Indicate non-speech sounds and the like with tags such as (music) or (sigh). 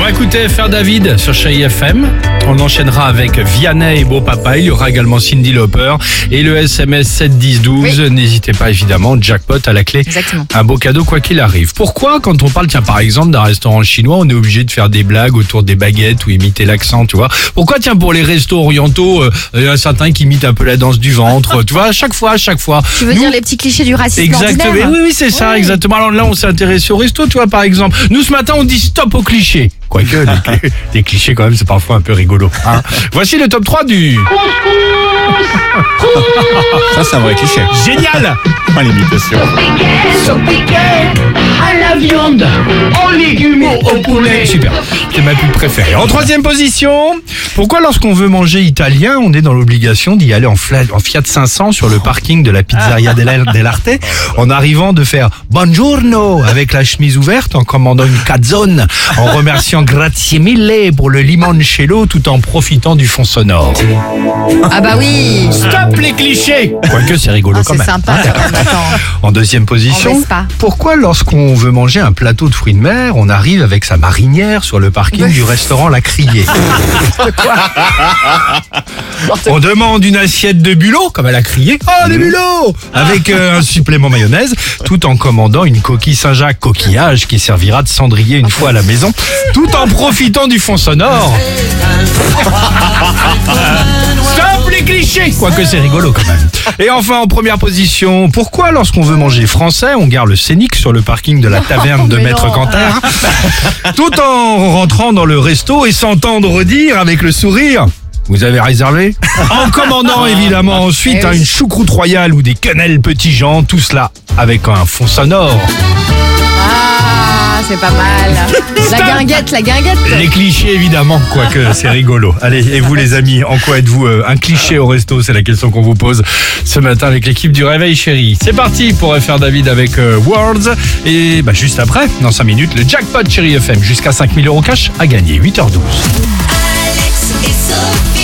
va écouter Faire David sur Chérie FM. On enchaînera avec Vianney et Beau Papa. Il y aura également Cindy Lauper et le SMS 71012. N'hésitez pas évidemment, jackpot à la clé. Exactement. Un beau cadeau quoi qu'il arrive. Pourquoi quand on parle, tiens par exemple d'un restaurant chinois, on est obligé de faire des blagues autour des baguettes ou imiter l'accent, tu vois? Pourquoi tiens pour les restos orientaux, euh, il y en a certains qui imitent un peu la danse du ventre, tu vois? À chaque fois, à chaque fois. Tu veux Nous- dire les petits clichés du racisme Exactement. ordinaire? Oui, oui, c'est ça, exactement. Alors là, on s'est intéressé au resto, tu vois, par exemple. Nous, ce matin, on dit stop aux clichés. Quoique, les, (laughs) cli- les clichés, quand même, c'est parfois un peu rigolo. hein. Voici le top 3 du... Ça, c'est un vrai cliché. Génial Pas l'imitation. à la viande, aux légumes, au poulet. Super, c'est ma pub préférée. En troisième position, pourquoi lorsqu'on veut manger italien, on est dans l'obligation d'y aller en, Fiat 500 sur le parking de la pizzeria (laughs) del- dell'Arte en arrivant de faire Buongiorno avec la chemise ouverte en commandant une cazzone en remerciant (laughs) Grazie mille pour le limoncello tout en profitant du fond sonore. Ah bah oui. Stop les clichés. Quoique c'est rigolo Ah, quand C'est même. sympa attends. En deuxième position, pourquoi lorsqu'on veut manger un plateau de fruits de mer, on arrive avec sa marinière sur le parking du restaurant La Criée? (laughs) (laughs) On demande une assiette de bulot, comme elle a crié. Oh, des bulots Avec euh, un supplément mayonnaise, tout en commandant une coquille Saint-Jacques coquillage qui servira de cendrier une fois à la maison, tout en profitant du fond sonore. (laughs) Stop Quoique c'est rigolo quand même. Et enfin en première position, pourquoi lorsqu'on veut manger français, on garde le scénic sur le parking de la taverne de Maître non. Canter, tout en rentrant dans le resto et s'entendre dire avec le sourire vous avez réservé? En commandant évidemment ensuite Eh hein, oui. une choucroute royale ou des quenelles petits gens, tout cela avec un fond sonore. Ah, c'est pas mal. (laughs) La guinguette, la guinguette. Les clichés évidemment, quoique (laughs) c'est rigolo. Allez, et vous les amis, en quoi êtes-vous euh, un cliché au resto? C'est la question qu'on vous pose ce matin avec l'équipe du Réveil Chéri. C'est parti pour faire David avec euh, Worlds. Et bah, juste après, dans 5 minutes, le jackpot Chéri FM jusqu'à 5000 euros cash à gagner, 8h12. Alex et Sophie.